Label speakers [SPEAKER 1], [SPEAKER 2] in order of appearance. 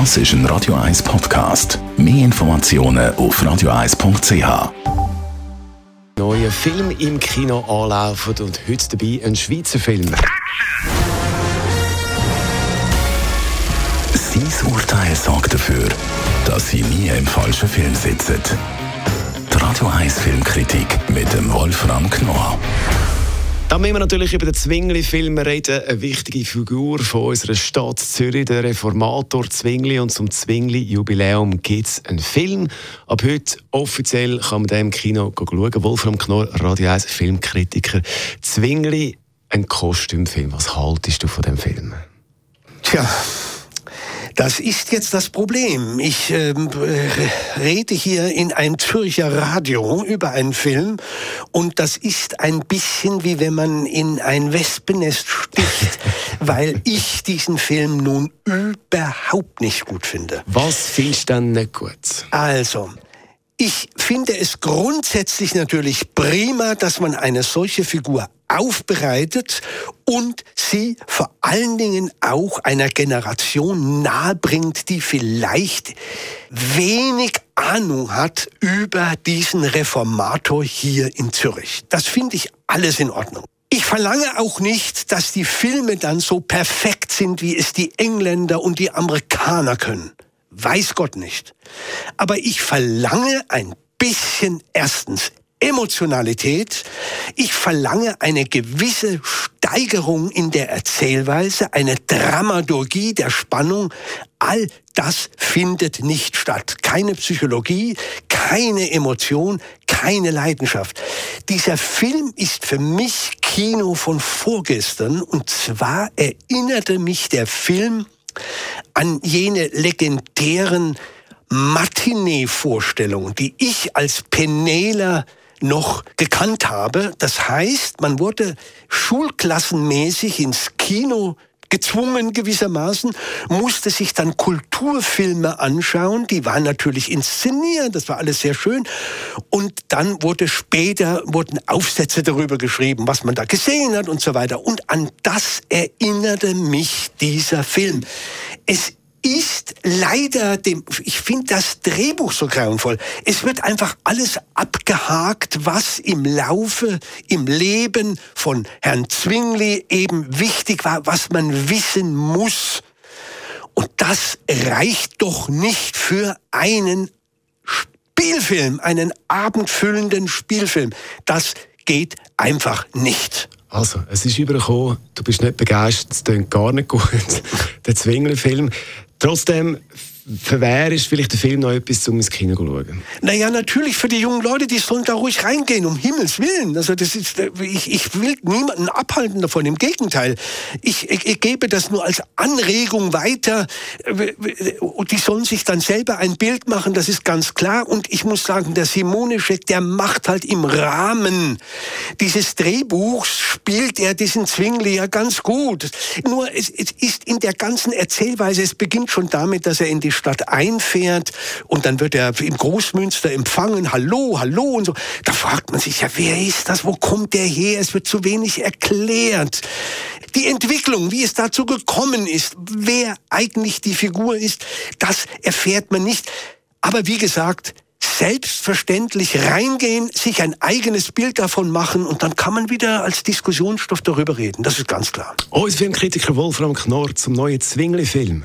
[SPEAKER 1] Das ist ein Radio 1 Podcast. Mehr Informationen auf radio1.ch.
[SPEAKER 2] Neuer Film im Kino anlaufen und heute dabei ein Schweizer Film.
[SPEAKER 1] Sein Urteil sorgt dafür, dass Sie nie im falschen Film sitzen. Die Radio 1 Filmkritik mit dem Wolfram Knorr.
[SPEAKER 2] Da müssen wir natürlich über den Zwingli-Film reden. Eine wichtige Figur von unserer Stadt Zürich, der Reformator Zwingli. Und zum Zwingli-Jubiläum gibt es einen Film. Ab heute offiziell kann man den im Kino schauen. Wolfram Knorr, Radio 1 Filmkritiker. Zwingli, ein Kostümfilm. Was haltest du von dem Film?
[SPEAKER 3] Tja, das ist jetzt das Problem. Ich ähm, rede hier in ein Zürcher Radio über einen Film und das ist ein bisschen wie wenn man in ein Wespennest sticht, weil ich diesen Film nun überhaupt nicht gut finde.
[SPEAKER 2] Was findest du dann nicht gut?
[SPEAKER 3] Also, ich finde es grundsätzlich natürlich prima, dass man eine solche Figur aufbereitet und sie vor allen Dingen auch einer Generation nahebringt, die vielleicht wenig Ahnung hat über diesen Reformator hier in Zürich. Das finde ich alles in Ordnung. Ich verlange auch nicht, dass die Filme dann so perfekt sind, wie es die Engländer und die Amerikaner können. Weiß Gott nicht. Aber ich verlange ein bisschen erstens Emotionalität. Ich verlange eine gewisse Steigerung in der Erzählweise, eine Dramaturgie der Spannung. All das findet nicht statt. Keine Psychologie, keine Emotion, keine Leidenschaft. Dieser Film ist für mich Kino von vorgestern und zwar erinnerte mich der Film an jene legendären Matinee-Vorstellungen, die ich als Penela noch gekannt habe. Das heißt, man wurde schulklassenmäßig ins Kino gezwungen gewissermaßen, musste sich dann Kulturfilme anschauen, die waren natürlich inszeniert, das war alles sehr schön. Und dann wurde später, wurden Aufsätze darüber geschrieben, was man da gesehen hat und so weiter. Und an das erinnerte mich dieser Film. Es ist leider dem, ich finde das Drehbuch so grauenvoll. Es wird einfach alles abgehakt, was im Laufe, im Leben von Herrn Zwingli eben wichtig war, was man wissen muss. Und das reicht doch nicht für einen Spielfilm, einen abendfüllenden Spielfilm. Das geht einfach nicht.
[SPEAKER 2] Also, es ist übergekommen, du bist nicht begeistert, es klingt gar nicht gut, der Zwingli-Film. Trotzdem für wer ist vielleicht der Film noch etwas, um ins Kino zu schauen?
[SPEAKER 3] Naja, natürlich für die jungen Leute, die sollen da ruhig reingehen, um Himmels Willen. Also das ist, ich, ich will niemanden abhalten davon, im Gegenteil. Ich, ich, ich gebe das nur als Anregung weiter. Die sollen sich dann selber ein Bild machen, das ist ganz klar. Und ich muss sagen, der Simone Scheck, der macht halt im Rahmen dieses Drehbuchs, spielt er diesen Zwingli ja ganz gut. Nur es, es ist in der ganzen Erzählweise, es beginnt schon damit, dass er in die Stadt einfährt und dann wird er im Großmünster empfangen, hallo, hallo und so. Da fragt man sich ja, wer ist das? Wo kommt der her? Es wird zu wenig erklärt. Die Entwicklung, wie es dazu gekommen ist, wer eigentlich die Figur ist, das erfährt man nicht. Aber wie gesagt, selbstverständlich reingehen, sich ein eigenes Bild davon machen und dann kann man wieder als Diskussionsstoff darüber reden. Das ist ganz klar.
[SPEAKER 2] Unser Filmkritiker Wolfram Knorr zum neuen Zwingli-Film.